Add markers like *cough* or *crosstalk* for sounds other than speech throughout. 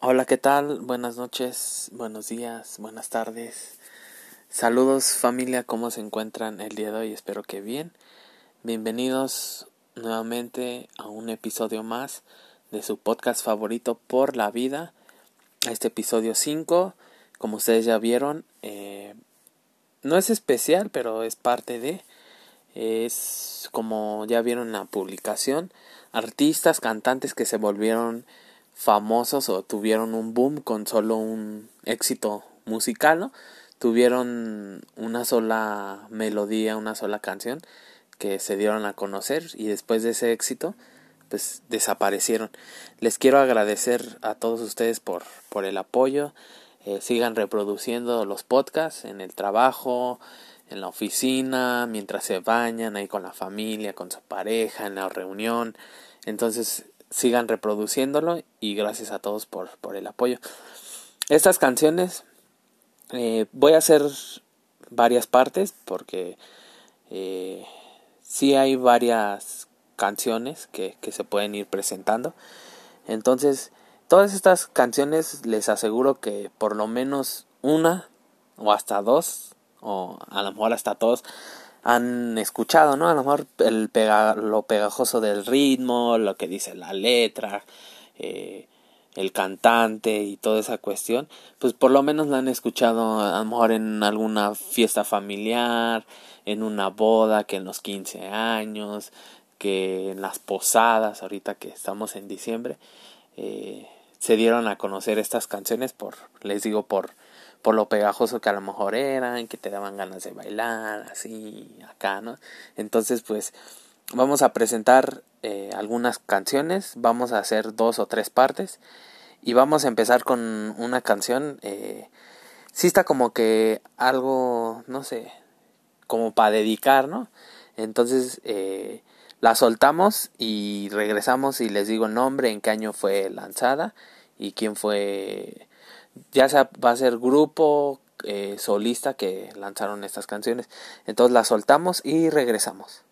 Hola, ¿qué tal? Buenas noches, buenos días, buenas tardes. Saludos familia, ¿cómo se encuentran el día de hoy? Espero que bien. Bienvenidos nuevamente a un episodio más de su podcast favorito por la vida. Este episodio 5, como ustedes ya vieron, eh, no es especial, pero es parte de... Es como ya vieron la publicación, artistas, cantantes que se volvieron famosos o tuvieron un boom con solo un éxito musical. Tuvieron una sola melodía, una sola canción que se dieron a conocer y después de ese éxito pues desaparecieron. Les quiero agradecer a todos ustedes por, por el apoyo. Eh, sigan reproduciendo los podcasts en el trabajo, en la oficina, mientras se bañan, ahí con la familia, con su pareja, en la reunión. Entonces sigan reproduciéndolo y gracias a todos por, por el apoyo. Estas canciones eh, voy a hacer varias partes porque eh, sí hay varias canciones que, que se pueden ir presentando. Entonces, todas estas canciones les aseguro que por lo menos una o hasta dos o a lo mejor hasta todos han escuchado, ¿no? A lo mejor el lo pegajoso del ritmo, lo que dice la letra, eh, el cantante y toda esa cuestión, pues por lo menos la han escuchado a lo mejor en alguna fiesta familiar, en una boda, que en los 15 años, que en las posadas, ahorita que estamos en diciembre, eh, se dieron a conocer estas canciones por, les digo, por por lo pegajoso que a lo mejor eran, que te daban ganas de bailar, así, acá, ¿no? Entonces, pues vamos a presentar eh, algunas canciones, vamos a hacer dos o tres partes y vamos a empezar con una canción, eh, sí está como que algo, no sé, como para dedicar, ¿no? Entonces, eh, la soltamos y regresamos y les digo el nombre, en qué año fue lanzada y quién fue ya sea va a ser grupo eh, solista que lanzaron estas canciones. Entonces las soltamos y regresamos.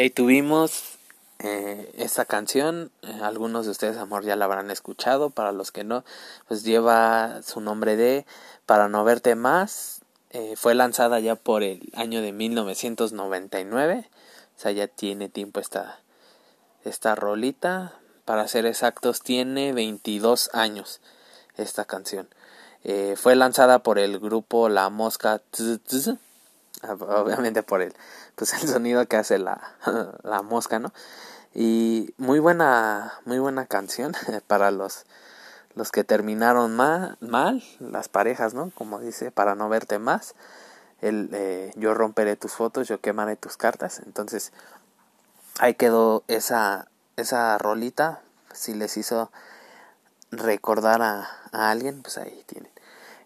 Ahí tuvimos eh, esta canción. Eh, algunos de ustedes, amor, ya la habrán escuchado. Para los que no, pues lleva su nombre de Para no verte más. Eh, fue lanzada ya por el año de 1999. O sea, ya tiene tiempo esta, esta rolita. Para ser exactos, tiene 22 años esta canción. Eh, fue lanzada por el grupo La Mosca. obviamente por el, pues *laughs* el sonido que hace la, *laughs* la mosca, ¿no? Y muy buena, muy buena canción *laughs* para los, los que terminaron mal, mal, las parejas, ¿no? Como dice, para no verte más. El, eh, yo romperé tus fotos, yo quemaré tus cartas. Entonces, ahí quedó esa, esa rolita. Si les hizo recordar a, a alguien, pues ahí tienen.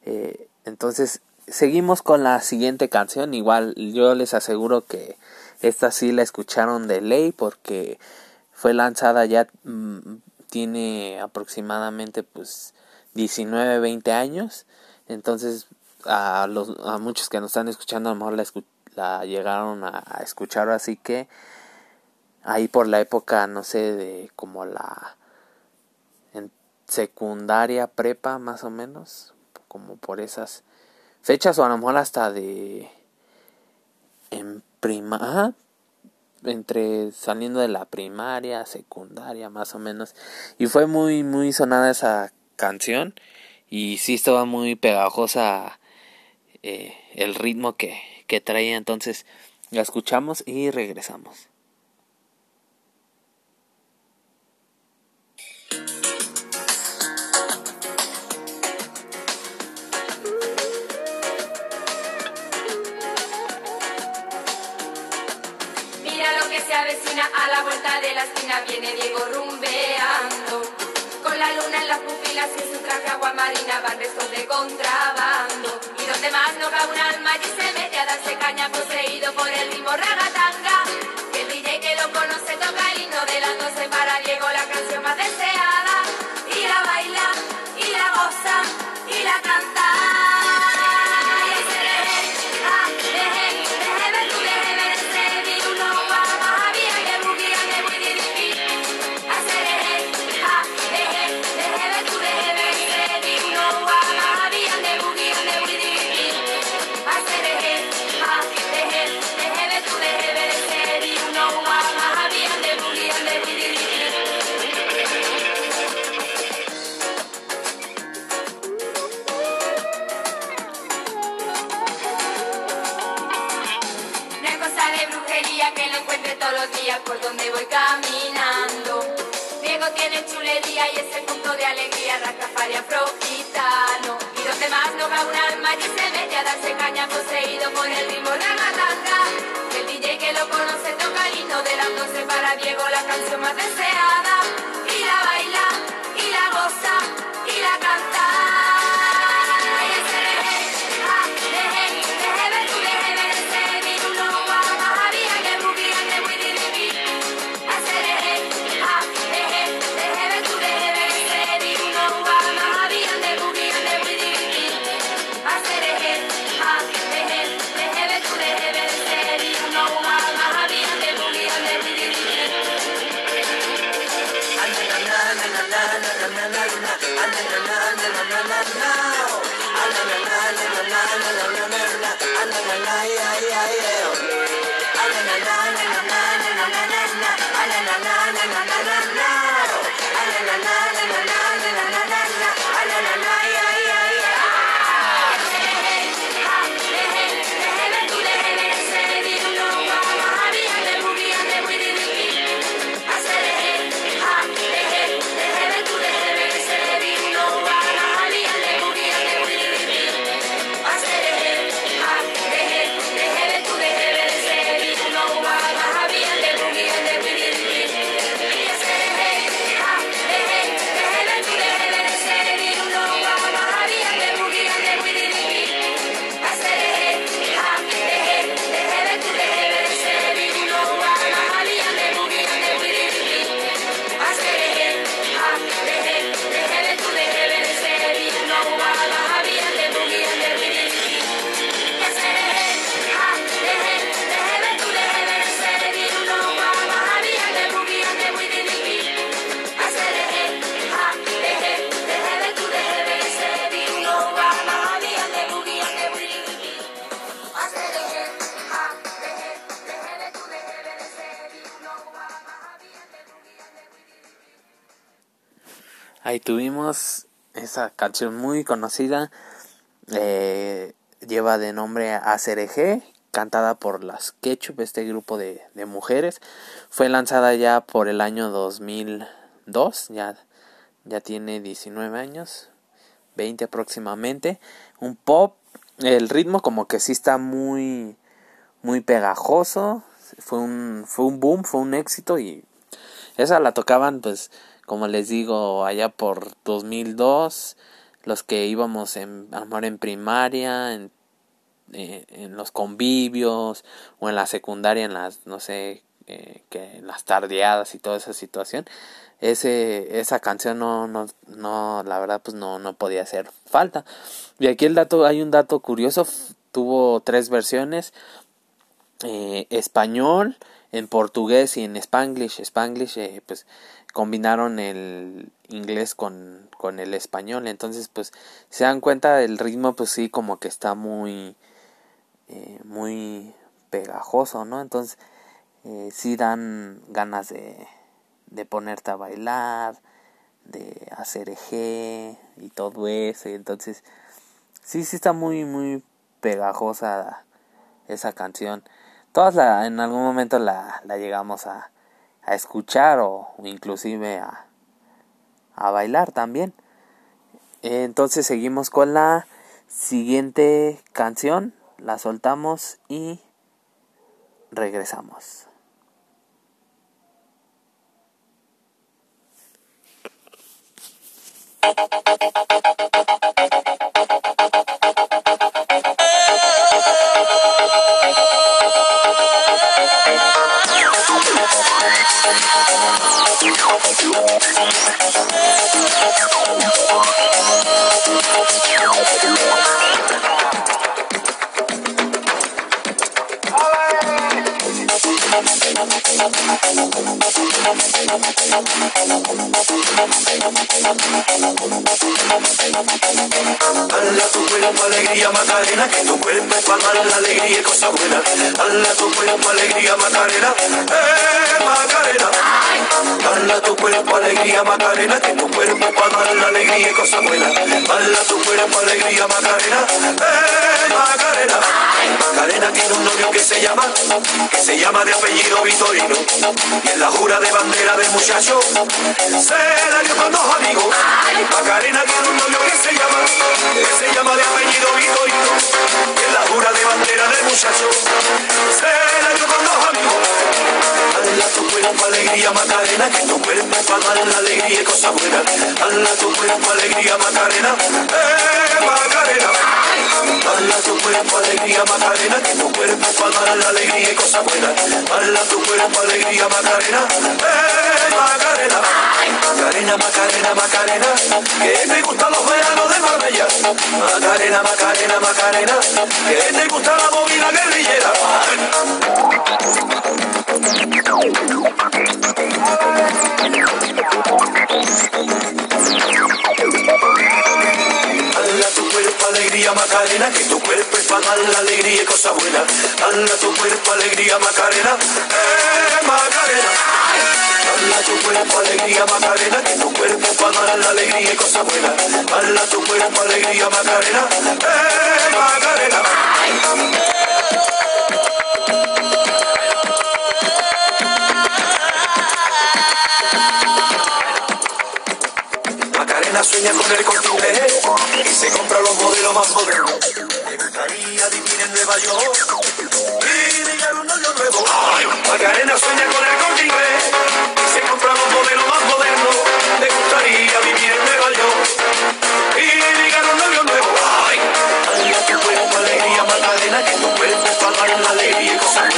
Eh, entonces, seguimos con la siguiente canción. Igual yo les aseguro que esta sí la escucharon de ley porque fue lanzada ya mm, tiene aproximadamente pues 19, 20 años. Entonces a, los, muchos que nos están escuchando a lo mejor la, la llegaron a, a, escuchar así que ahí por la época no sé de como la en secundaria prepa más o menos como por esas fechas o a lo mejor hasta de en prima entre saliendo de la primaria secundaria más o menos. Y fue muy muy sonada esa canción y sí estaba muy pegajosa eh, el ritmo que, que traía. Entonces la escuchamos y regresamos a la vuelta de la esquina viene Diego rumbeando. Con la luna en las pupilas y su traje agua marina van restos de contrabando. Y donde más no cabe un alma y se mete a darse a darse caña poseído por el ritmo ragatanga. El DJ que lo conoce toca el himno de las 12 para Diego, la canción más deseada. Y la baila, y la goza, y la canta. na na na ahí tuvimos esa canción muy conocida. Eh, lleva de nombre ACRG, cantada por las Ketchup, este grupo de, de, mujeres. Fue lanzada ya por el año 2002, ya, ya tiene 19 años, 20 aproximadamente. Un pop, el ritmo como que sí está muy, muy pegajoso. Fue un, fue un boom, fue un éxito y esa la tocaban pues como les digo allá por 2002 los que íbamos en amor en primaria en, eh, en los convivios o en la secundaria en las no sé eh, que las tardeadas y toda esa situación ese esa canción no no no la verdad pues no no podía hacer falta y aquí el dato hay un dato curioso tuvo tres versiones eh, español en portugués y en spanglish. Spanglish, eh, pues combinaron el inglés con, con el español. Entonces, pues se dan cuenta del ritmo, pues sí, como que está muy, eh, muy pegajoso, ¿no? Entonces, eh, sí dan ganas de, de ponerte a bailar, de hacer eje y todo eso. Y entonces, sí, sí está muy, muy pegajosa esa canción todas la, en algún momento la, la llegamos a, a, escuchar o inclusive a, a bailar también. Entonces seguimos con la siguiente canción, la soltamos y regresamos. Thank you. Hala tu cuerpo alegría Macarena, que tu cuerpo para dar la alegría y cosa buena. Hala tu cuerpo alegría Macarena, eh Macarena. Hala tu cuerpo alegría Macarena, que tu cuerpo para dar la alegría y cosa buena. Hala tu cuerpo alegría Macarena, eh Macarena. Macarena tiene un novio que se llama, que se llama de apellido Vitorino. Y en la jura de bandera del muchacho, se la dio con dos amigos. Macarena tiene un novio que se llama, que se llama de apellido Vitorino. En la jura de bandera del muchacho, dio con dos amigos. Hala tu cuerpo alegría Macarena, que tu cuerpo para dar la alegría y cosa buena. Hala tu cuerpo alegría Macarena, eh Macarena. Hala tu cuerpo alegría Macarena, que tu cuerpo para dar la alegría y cosa buena. Hala tu cuerpo alegría Macarena, eh Macarena. Macarena, Macarena, Macarena, que te gustan los veranos de Marbella. Macarena, Macarena, Macarena, que te gusta la movida guerrillera. Hala tu cuerpo alegría Macarena, que tu cuerpo es para dar la alegría y cosa buena. Hala tu cuerpo alegría Macarena, eh Macarena. Hala tu cuerpo alegría Macarena, que tu cuerpo para dar la alegría y cosa buena. Hala tu cuerpo alegría Macarena, eh Macarena. Macarena sueña con el corte y se compra los modelos más modernos. Le gustaría vivir en Nueva York y ligar un novio nuevo. Macarena sueña con el corte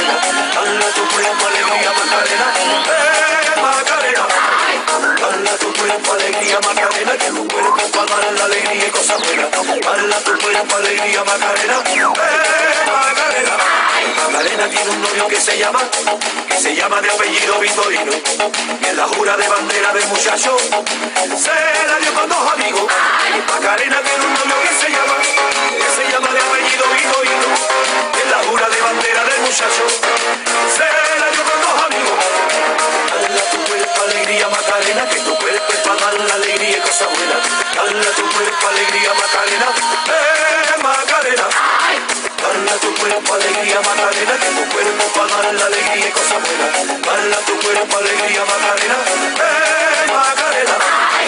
Hala tu cuerpo alegría Macarena, eh Macarena. Tu cuerpo alegría Macarena, que tu cuerpo para dar la alegría y cosas buenas. Hala tu cuerpo alegría Macarena, Macarena. Tiene un novio que se llama, que se llama de apellido Vitorino. En la jura de bandera del muchacho, se la dio con amigos. Macarena tiene un novio que se llama, que se llama de apellido Vitorino. En la jura de bandera muchacho. Será yo con los amigos. Dale tu cuerpo alegría, Macarena, que tu cuerpo es para dar la alegría y cosas buenas. Dale tu cuerpo alegría, Macarena, eh, Macarena. Dale tu cuerpo alegría, Macarena, que tu cuerpo para dar la alegría y cosas buenas. Dale tu cuerpo alegría, Macarena, eh, Macarena. Ay.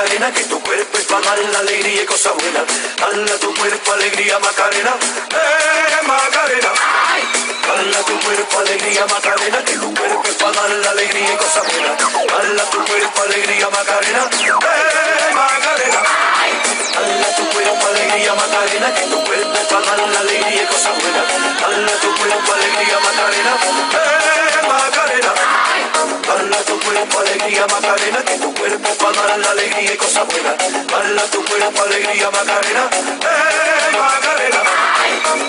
Macarena, que tu cuerpo es para dar la alegría y cosas buenas. Hala tu cuerpo, alegría, Macarena, eh, Macarena. Hala tu cuerpo, alegría, Macarena, que tu cuerpo es para dar la alegría y cosas buenas. Hala tu cuerpo, alegría, Macarena, eh, Macarena. Hala tu cuerpo, alegría, Macarena, que tu cuerpo es para dar la alegría y cosas buenas. Hala tu cuerpo, alegría, Macarena, alegría, Macarena, que tu cuerpo para dar la alegría y cosas buenas. Bala tu cuerpo, alegría, Macarena, eh, Macarena.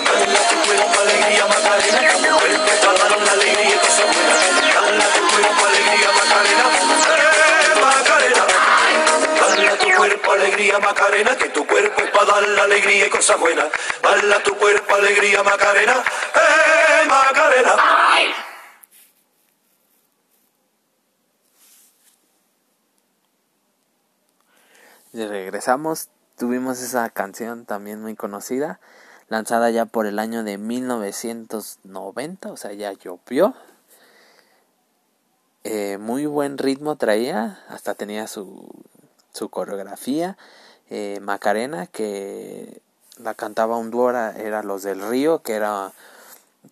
Bala tu cuerpo, alegría, Macarena, que tu cuerpo para dar la alegría y cosas buenas. Bala tu cuerpo, alegría, Macarena, eh, Macarena. Bala tu cuerpo, alegría, Macarena, que tu cuerpo es dar la alegría y cosas buenas. Bala tu cuerpo, alegría, Macarena, eh, Macarena. Regresamos, tuvimos esa canción también muy conocida, lanzada ya por el año de 1990, o sea, ya llovió. Eh, muy buen ritmo traía, hasta tenía su, su coreografía. Eh, Macarena, que la cantaba un dúo, era, era Los del Río, que, era,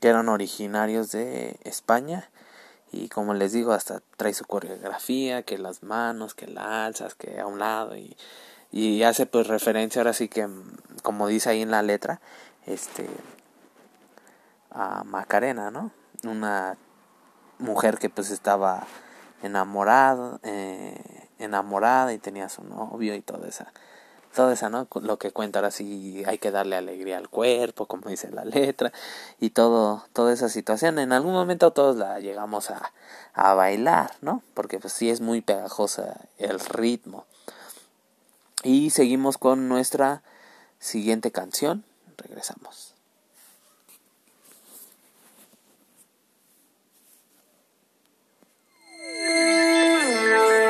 que eran originarios de España. Y como les digo, hasta trae su coreografía, que las manos, que la alzas, que a un lado. Y, y hace pues referencia ahora sí que, como dice ahí en la letra, este a Macarena, ¿no? Una mujer que pues estaba enamorada, eh, enamorada y tenía su novio y toda esa, toda esa, ¿no? Lo que cuenta ahora sí hay que darle alegría al cuerpo, como dice la letra, y todo, toda esa situación. En algún momento todos la llegamos a, a bailar, ¿no? Porque pues sí es muy pegajosa el ritmo. Y seguimos con nuestra siguiente canción. Regresamos. *laughs*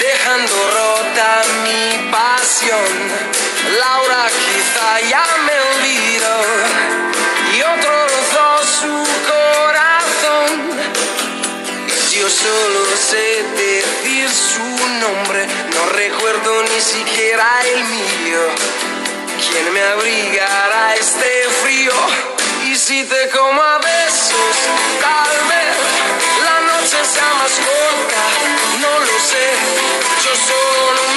dejando rota mi pasión. Laura quizá ya solo sé decir su nombre, no recuerdo ni siquiera el mío. ¿Quién me abrigará este frío? Y si te como a besos, tal vez la noche sea más corta, no lo sé. Yo solo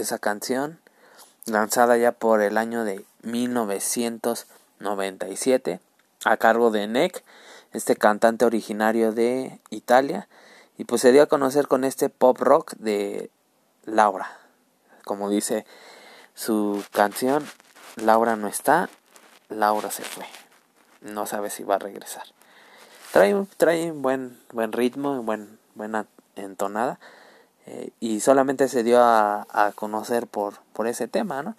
esa canción lanzada ya por el año de 1997 a cargo de Nick, este cantante originario de Italia, y pues se dio a conocer con este pop rock de Laura. Como dice su canción, Laura no está, Laura se fue. No sabe si va a regresar. Trae, trae buen, buen ritmo, buen, buena entonada. Eh, y solamente se dio a, a, conocer por, por ese tema, ¿no?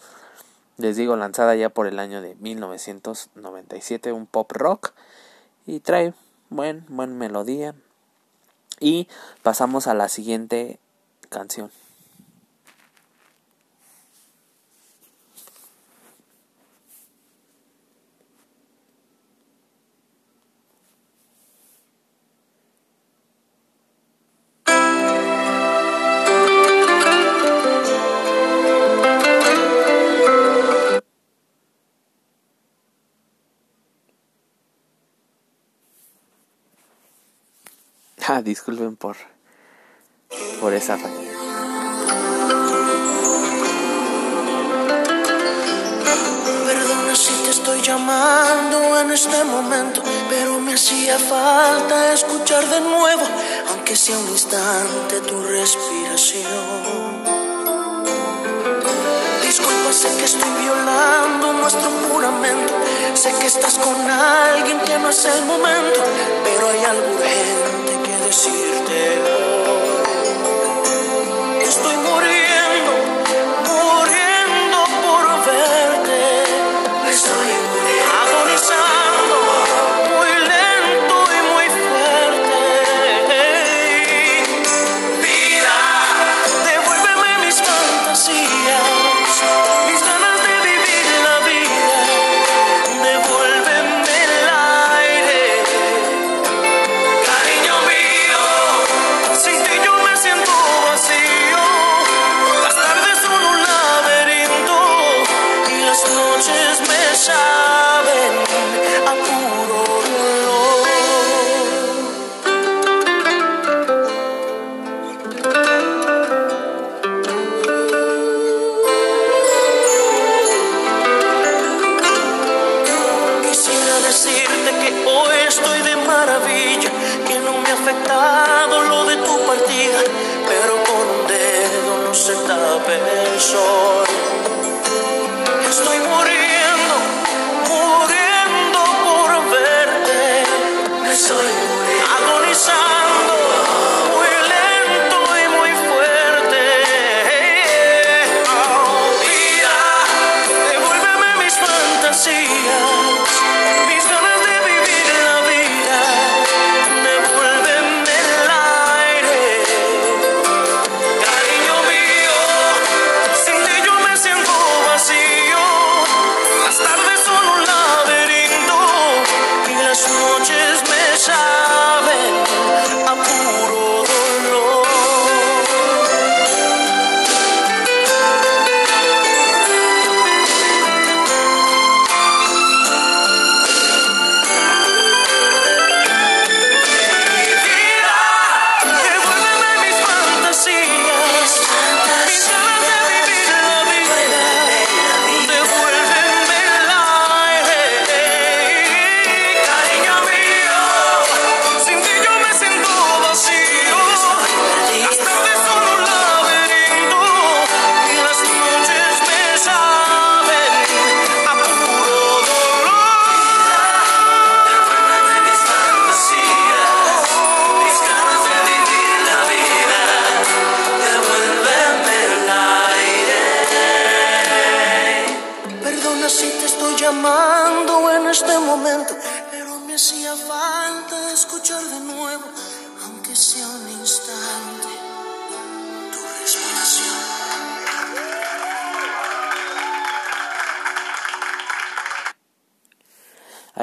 Les digo, lanzada ya por el año de 1997, un pop rock. Y trae buen, buen melodía. Y pasamos a la siguiente canción. Disculpen por, por esa falla. Perdona si te estoy llamando en este momento, pero me hacía falta escuchar de nuevo, aunque sea un instante, tu respiración. Disculpa, sé que estoy violando nuestro juramento, sé que estás con alguien que no es el momento, pero hay algo urgente que decirte hoy. Estoy muriendo, muriendo por verte.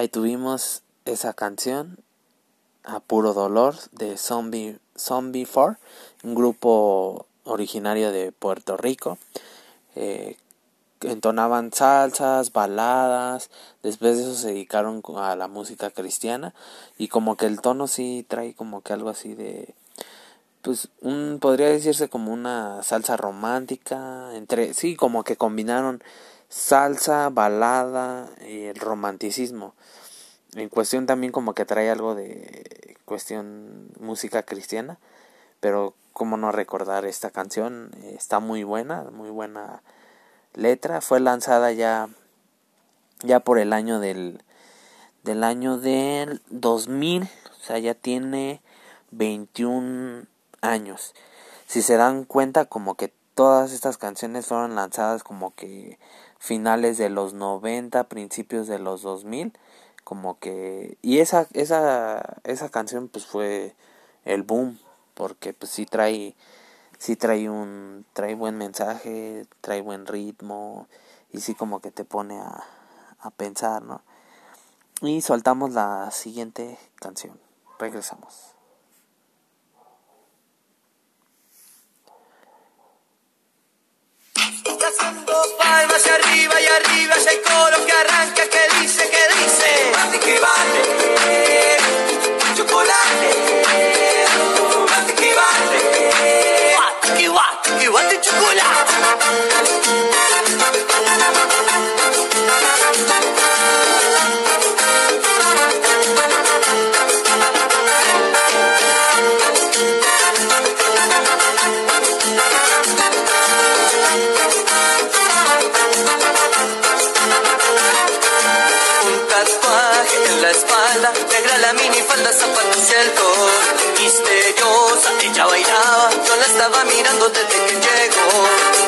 Tuvimos esa canción a puro dolor de Zombie Zombie 4, un grupo originario de Puerto Rico. Eh, entonaban salsas, baladas, después de eso se dedicaron a la música cristiana y como que el tono sí trae como que algo así de pues un podría decirse como una salsa romántica entre sí como que combinaron salsa balada y el romanticismo en cuestión también como que trae algo de cuestión música cristiana pero cómo no recordar esta canción está muy buena muy buena letra fue lanzada ya ya por el año del del año del 2000 o sea ya tiene 21 años. Si se dan cuenta como que todas estas canciones fueron lanzadas como que finales de los 90, principios de los 2000, como que y esa esa esa canción pues fue el boom porque pues sí trae sí trae un trae buen mensaje, trae buen ritmo y sí como que te pone a a pensar, ¿no? Y soltamos la siguiente canción. Regresamos. Haciendo palmas y arriba y arriba y hay coro que arranca que dice que dice. Chocolate el Misteriosa, ella bailaba, yo la estaba mirando desde que llegó.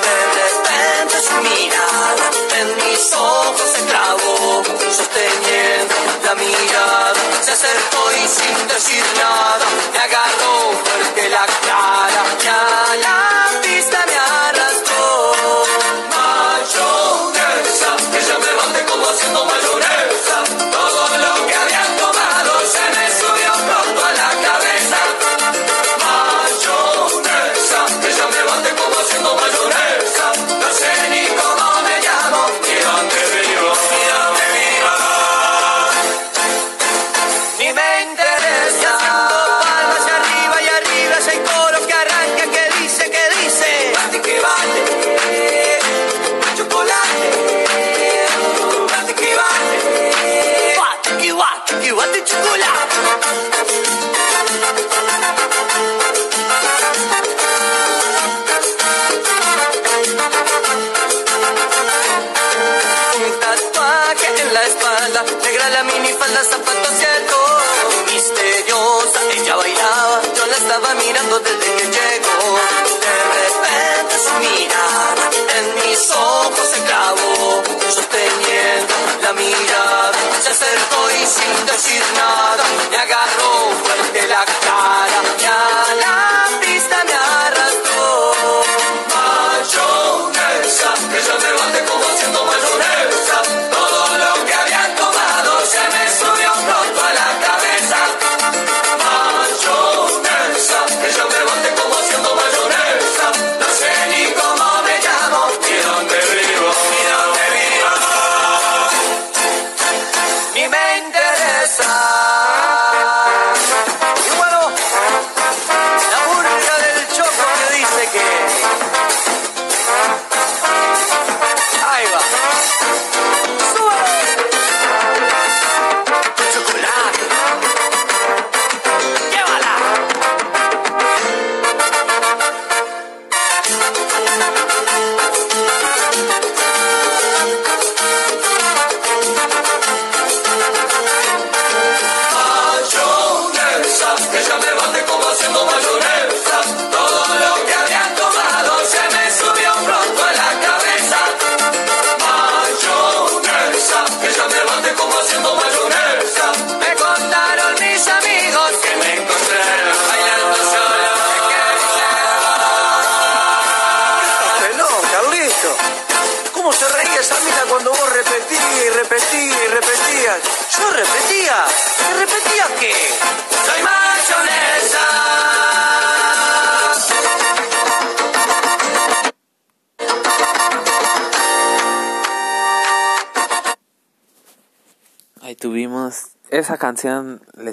De repente su mirada en mis ojos se clavó, sosteniendo la mirada, se acercó y sin decir nada,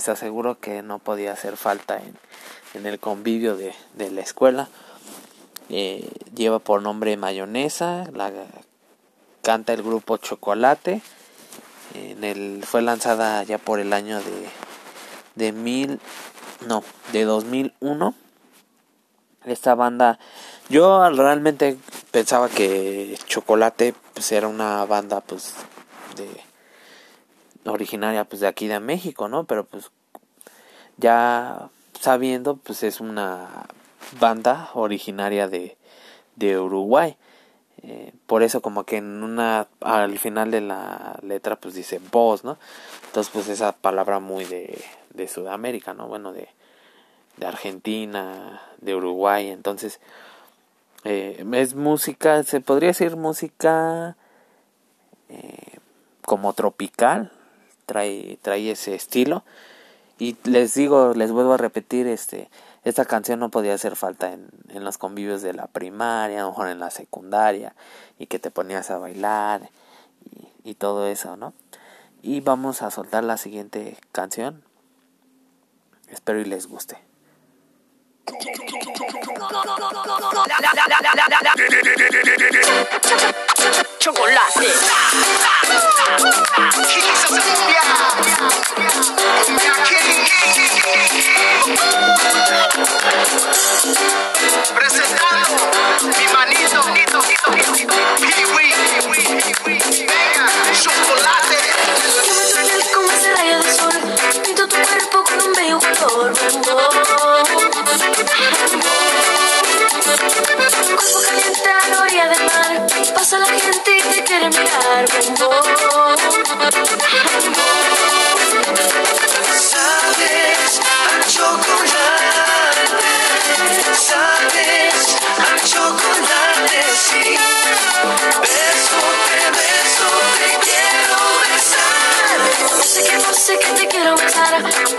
aseguro que no podía hacer falta en, en el convivio de, de la escuela. Eh, lleva por nombre Mayonesa, la canta el grupo Chocolate. En el, fue lanzada ya por el año de, de mil, no, de 2001. Esta banda, yo realmente pensaba que Chocolate pues era una banda pues de originaria pues de aquí de México, ¿no? Pero pues ya sabiendo pues es una banda originaria de, de Uruguay. Eh, por eso como que en una al final de la letra pues dice voz, ¿no? Entonces pues esa palabra muy de, de Sudamérica, ¿no? Bueno, de, de Argentina, de Uruguay, entonces eh, es música, se podría decir música eh, como tropical, trae, trae ese estilo. Y les digo, les vuelvo a repetir, este, esta canción no podía hacer falta en, en los convivios de la primaria, a lo mejor en la secundaria, y que te ponías a bailar y, y todo eso, ¿no? Y vamos a soltar la siguiente canción. Espero y les guste. Chocolate. Presentando mi manito, Piwi, venga, chocolate.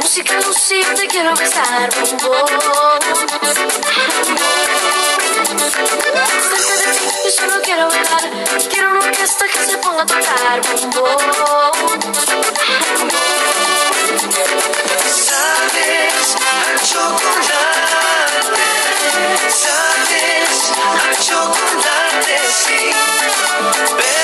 Música Lucía, te quiero besar. Ti, yo solo quiero bailar. Quiero una orquesta que se ponga a tocar. Sabes a chocolate, sabes a chocolate, sí.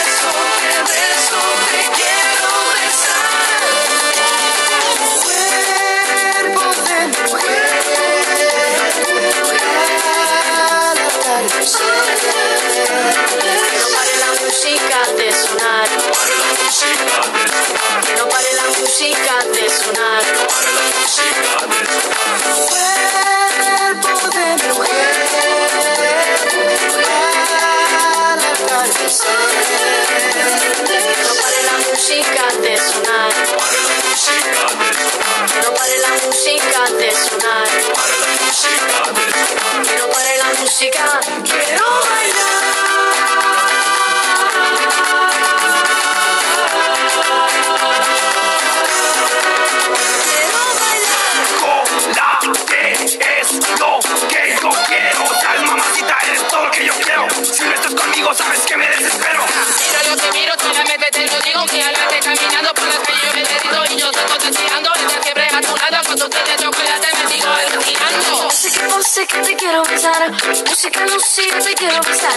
Quiero besar. Música Lucía, te quiero besar.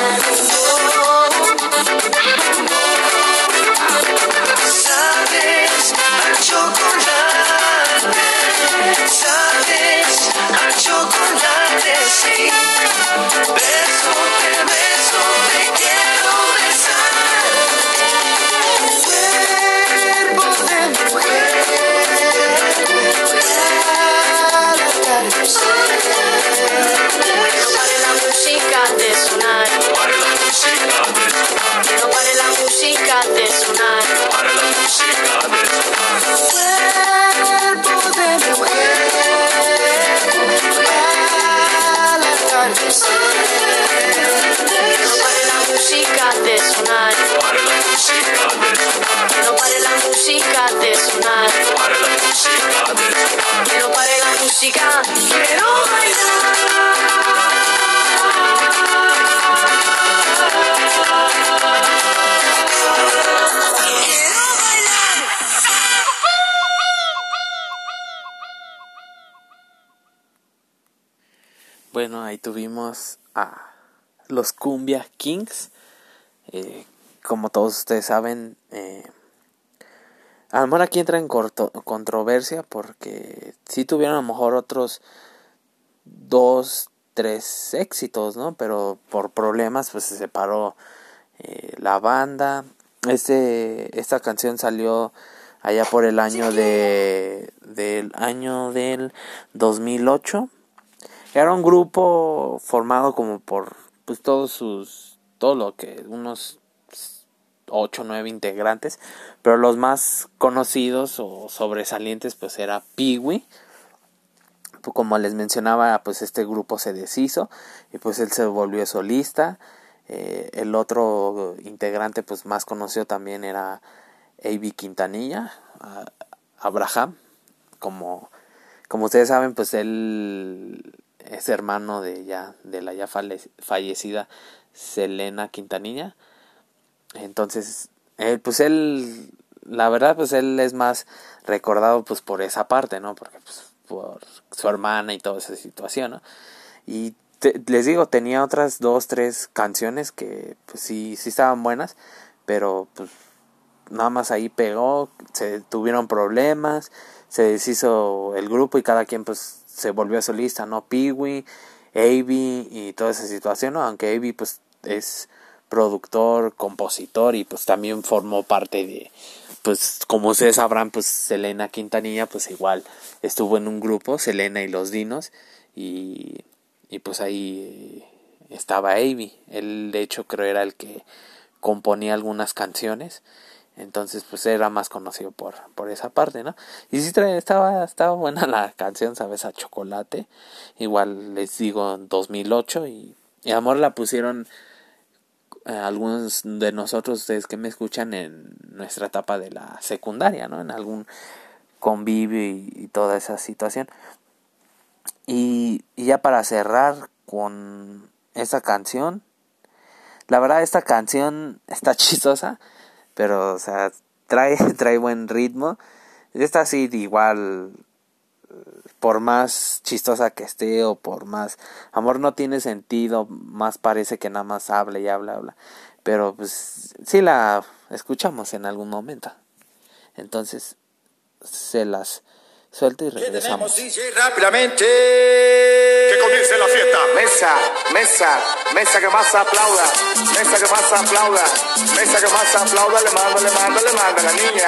Sabes a chocolate, sabes a chocolate, sí. Beso, te beso, Bueno, ahí tuvimos a los Cumbia Kings. Eh, como todos ustedes saben, eh, a lo mejor aquí entra en corto, controversia porque si sí tuvieron a lo mejor otros dos, tres éxitos, ¿no? Pero por problemas pues se separó eh, la banda. Este, esta canción salió allá por el año de del año del 2008 era un grupo formado como por pues todos sus todo lo que unos ocho nueve integrantes pero los más conocidos o sobresalientes pues era Peewee como les mencionaba pues este grupo se deshizo y pues él se volvió solista. Eh, el otro integrante pues más conocido también era A.B. Quintanilla Abraham. Como como ustedes saben pues él es hermano de ya de la ya fallecida Selena Quintanilla. Entonces él pues él la verdad pues él es más recordado pues por esa parte no porque pues por su hermana y toda esa situación y les digo tenía otras dos tres canciones que pues sí sí estaban buenas pero pues nada más ahí pegó se tuvieron problemas se deshizo el grupo y cada quien pues se volvió solista, ¿no? Peewee, Avi y toda esa situación, ¿no? Aunque Avi pues es productor, compositor y pues también formó parte de, pues como ustedes sabrán, pues Selena Quintanilla pues igual estuvo en un grupo, Selena y los Dinos y, y pues ahí estaba Avi, él de hecho creo era el que componía algunas canciones entonces, pues era más conocido por, por esa parte, ¿no? Y sí, estaba, estaba buena la canción, ¿sabes? A chocolate. Igual les digo, en 2008. Y, y Amor la pusieron eh, algunos de nosotros, ustedes que me escuchan, en nuestra etapa de la secundaria, ¿no? En algún convivio y, toda esa situación. Y, y ya para cerrar con esta canción. La verdad, esta canción está *laughs* chistosa pero, o sea, trae, *laughs* trae buen ritmo. Esta sí, igual, por más chistosa que esté o por más amor no tiene sentido, más parece que nada más habla y habla, habla. Pero pues sí la escuchamos en algún momento. Entonces, se las suelto y regresamos. rápidamente. La fiesta. Mesa, mesa, mesa que más aplauda. Mesa que más aplauda. Mesa que más aplauda. Le mando, le mando, le mando a la niña.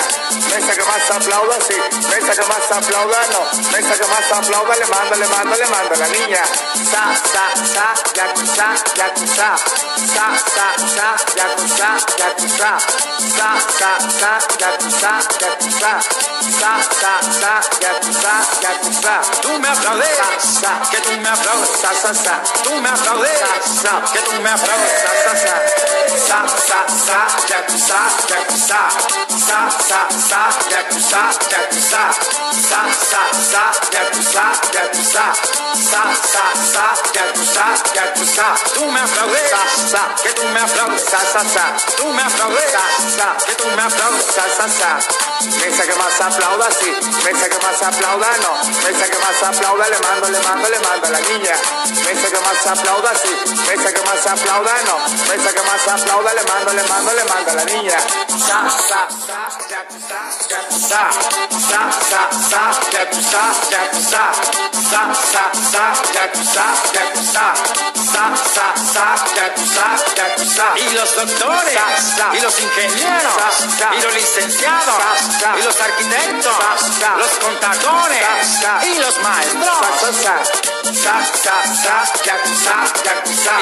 Mesa que más aplauda, sí. Mesa que más aplauda, no. Mesa que más aplauda. Le mando, le mando, le mando a la niña. Sa, sa, sa, yakuza, yakuza. Sa, sa, sa, yakuza, yakuza. Sa, sa, sa, yakuza, yakuza. Sa, sa, sa, yakuza, yakuza. Tú me aplaudes, sa, que tú me aplaudes, sa, sa, sa. tú me aplaudes, sa, que tú me aplaudes, sa, sa, sa. Sa, sa, sa, yakuza, yakuza. Sa, sa, sa, yakuza, yakuza. Sa, sa, sa, yakuza, yakuza. Sa, sa, sa, yakuza, yakuza. tú me aplaudes, Sa, sa, que tú me aplaudes, sa, sa, sa. tú me aplaudes, Sa, sa, que tú me aplaudes. sa, sa, sa. Mesa que más aplauda, sí. Mesa que más aplauda, no. Mesa que más aplauda, le mando, le mando, le mando a la niña. Mesa que más aplauda, sí. Mesa que más aplauda, no. Mesa que más aplauda, le mando, le mando, le mando a la niña. Sa, sa, Y los doctores, y los ingenieros, y los licenciados, y los arquitectos, los contadores, y los maestros,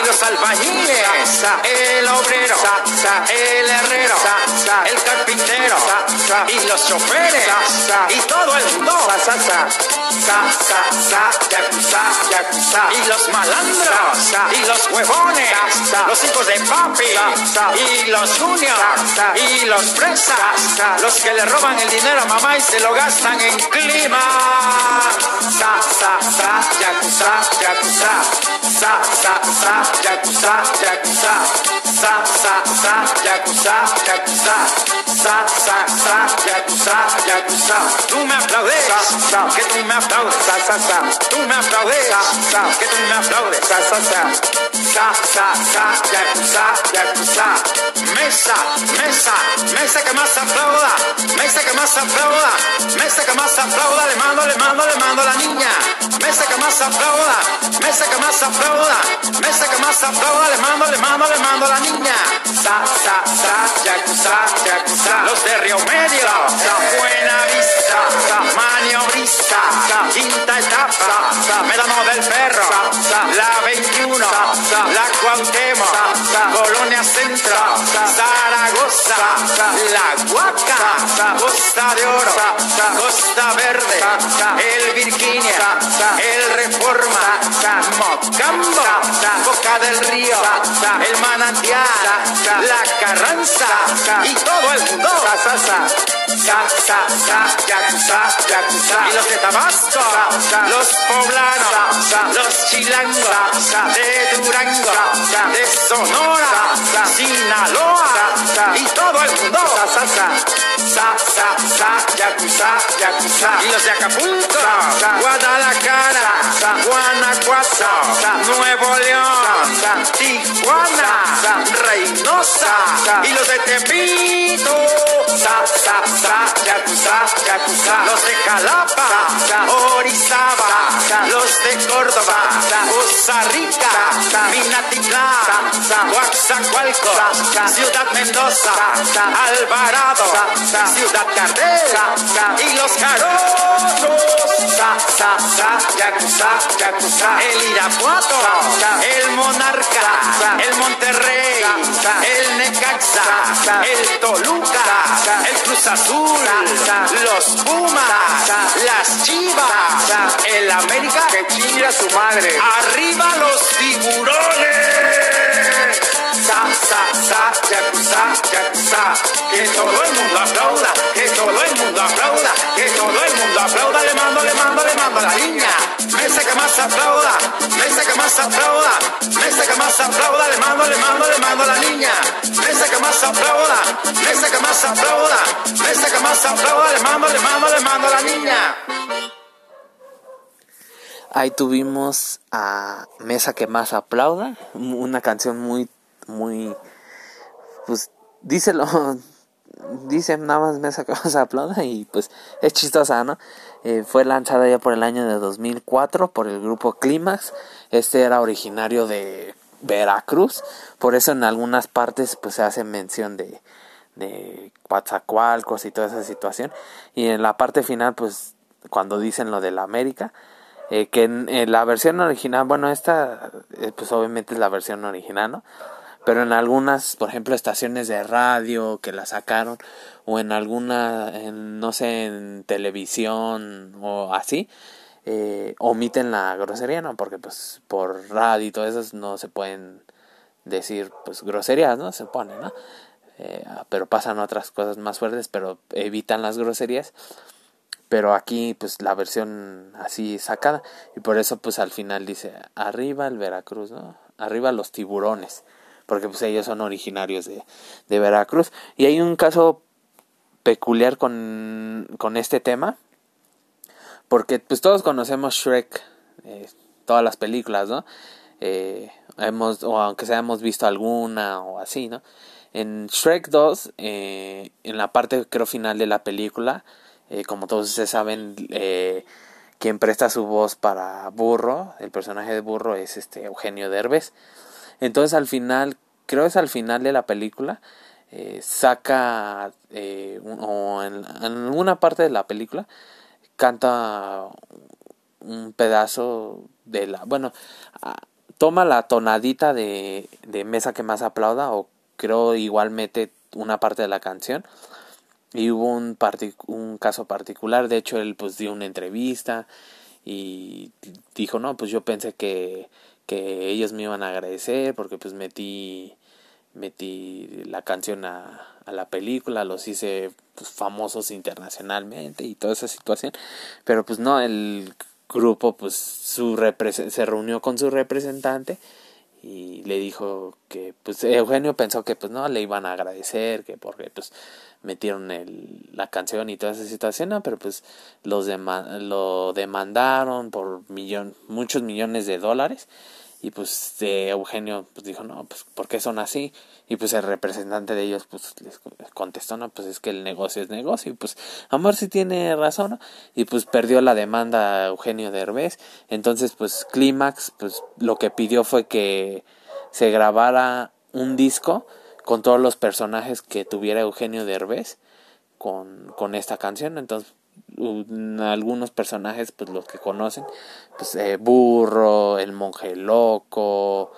y los albañiles, el obrero, el herrero, el carpintero, Y los choferes, y todo el mundo, y los malandros, y los huevones, los hijos de papi, y los juniors, y los presas, Sa, sa. los que le roban el dinero a mamá y se lo gastan en clima. Sa, sa, sa, yakuza, yakuza. Sa, sa, sa, yakuza, yakuza. Sa, sa, sa, yakuza, yakuza. Tú me aplaudes, Sa, sa. que tú me aplaudes, Sa, sa, sa. tú me aplaudes, Sa, sa. que tú me aplaudes. Sa, sa, sa. Sa, sa, sa, yakuza, yakuza. Mesa, mesa, mesa que más aplauda, mesa que más aplauda, mesa que más aplauda, le mando, le mando, le mando a la niña. Mesa que más aplauda, mesa que más aplauda, mesa que más aplauda, le mando, le mando, le mando a la niña. Sa, sa, sa, yakuza, yakuza. Los de Río Medio, Buena Vista, Maniobrista, Quinta Etapa, Medano del Perro, La 21, La Cuauhtémoc, Colonia Centro, Zaragoza, La Huaca, Costa de Oro, Costa Verde, El Virginia, El Reforma, Mocambo, Boca del Río, El Manantial, La Carranza y todo el mundo. Sa, sa, sa. Yakuza, yakuza. Y los de Tabasco, los poblanos, los chilangos, de Durango, de Sonora, Sinaloa y todo el mundo. Sa, sa, sa. Yakuza, yakuza. Y los de Acapulco, Guadalajara, Guanajuato, Nuevo León, Tijuana, Reynosa. Y los de Tepito, side. Yakuza. Los de Jalapa, Orizaba, los de Córdoba, Costa Rica, Minatitlán, Coaxacualco, Ciudad Mendoza, Alvarado, Ciudad Cartel y los Jarochos. Yakuza. El Irapuato, el Monarca, el Monterrey, el Necaxa, el Toluca, el Cruz Azul, los Pumas, las Chivas, el América, Que chingue a su madre. arriba los tiburones. Que todo el mundo aplauda, que todo el mundo aplauda, que todo el mundo aplauda. Le mando, le mando, le mando a la niña. Mesa que más aplauda, mesa que más aplauda, mesa que más aplauda. Le mando, le mando, le mando a la niña. Mesa que más aplauda, mesa que más aplauda, mesa que más aplauda. Le mando, le mando, le mando a la niña. Ahí tuvimos a Mesa que más aplauda, una canción muy, muy, pues, díselo, *laughs* dice nada más Mesa que más aplauda y pues es chistosa, ¿no? Eh, fue lanzada ya por el año de 2004 por el grupo Clímax, este era originario de Veracruz, por eso en algunas partes pues se hace mención de, de Coatzacoalcos y toda esa situación, y en la parte final pues cuando dicen lo de la América, eh, que en la versión original, bueno, esta eh, pues obviamente es la versión original, ¿no? Pero en algunas, por ejemplo, estaciones de radio que la sacaron, o en alguna, en, no sé, en televisión o así, eh, omiten la grosería, ¿no? Porque pues por radio y todo eso no se pueden decir pues groserías, ¿no? Se pone, ¿no? Eh, pero pasan otras cosas más fuertes, pero evitan las groserías pero aquí pues la versión así sacada y por eso pues al final dice arriba el Veracruz no arriba los tiburones porque pues ellos son originarios de, de Veracruz. Y hay un caso peculiar con, con este tema porque pues todos conocemos Shrek eh, todas las películas no eh, hemos o aunque sea hemos visto alguna o así no en Shrek 2 eh, en la parte creo final de la película eh, como todos ustedes saben, eh, quien presta su voz para Burro, el personaje de Burro es este Eugenio Derbez. Entonces al final, creo es al final de la película, eh, saca, eh, o en, en alguna parte de la película, canta un pedazo de la, bueno, ah, toma la tonadita de, de Mesa que más aplauda, o creo igual mete una parte de la canción y hubo un, un caso particular, de hecho él pues dio una entrevista y dijo, no, pues yo pensé que, que ellos me iban a agradecer porque pues metí, metí la canción a, a la película, los hice pues, famosos internacionalmente y toda esa situación, pero pues no, el grupo pues su se reunió con su representante y le dijo que pues Eugenio pensó que pues no le iban a agradecer que porque pues metieron el, la canción y toda esa situación, pero pues los lo demandaron por millón, muchos millones de dólares. Y pues de Eugenio pues dijo no pues por qué son así y pues el representante de ellos pues les contestó no pues es que el negocio es negocio y pues Amor sí tiene razón y pues perdió la demanda Eugenio Derbez. Entonces pues Clímax pues lo que pidió fue que se grabara un disco con todos los personajes que tuviera Eugenio Derbez con, con esta canción. Entonces algunos personajes pues los que conocen pues eh, burro el monje loco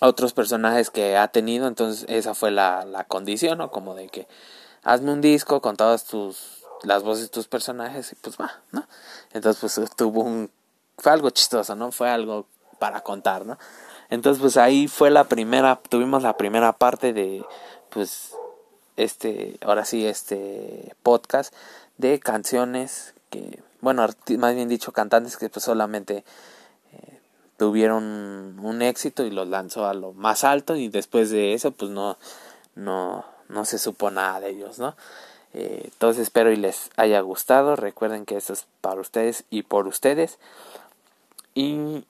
otros personajes que ha tenido. Entonces esa fue la, la condición no como de que hazme un disco con todas tus las voces de tus personajes y pues va no entonces pues tuvo un fue algo chistoso no fue algo para contar no entonces pues ahí fue la primera tuvimos la primera parte de pues este ahora sí este podcast de canciones que, bueno, más bien dicho, cantantes que pues solamente eh, tuvieron un éxito y los lanzó a lo más alto y después de eso pues no, no, no se supo nada de ellos, ¿no? Eh, entonces espero y les haya gustado. Recuerden que esto es para ustedes y por ustedes. Y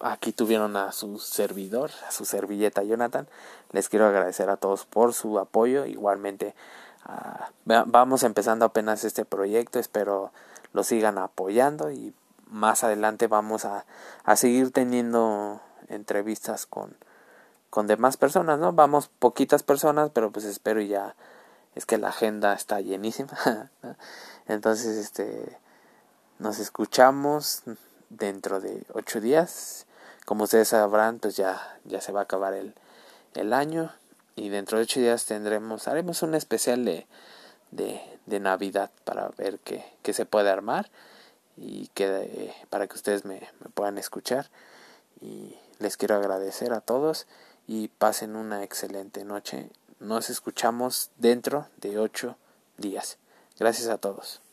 aquí tuvieron a su servidor, a su servilleta Jonathan. Les quiero agradecer a todos por su apoyo. Igualmente Ah, vamos empezando apenas este proyecto, espero lo sigan apoyando y más adelante vamos a, a seguir teniendo entrevistas con, con demás personas, ¿no? Vamos poquitas personas, pero pues espero ya es que la agenda está llenísima. *laughs* Entonces, este nos escuchamos dentro de ocho días. Como ustedes sabrán, pues ya, ya se va a acabar el, el año y dentro de ocho días tendremos, haremos un especial de, de, de Navidad para ver qué, qué, se puede armar y que, para que ustedes me, me puedan escuchar. Y les quiero agradecer a todos y pasen una excelente noche. Nos escuchamos dentro de ocho días. Gracias a todos.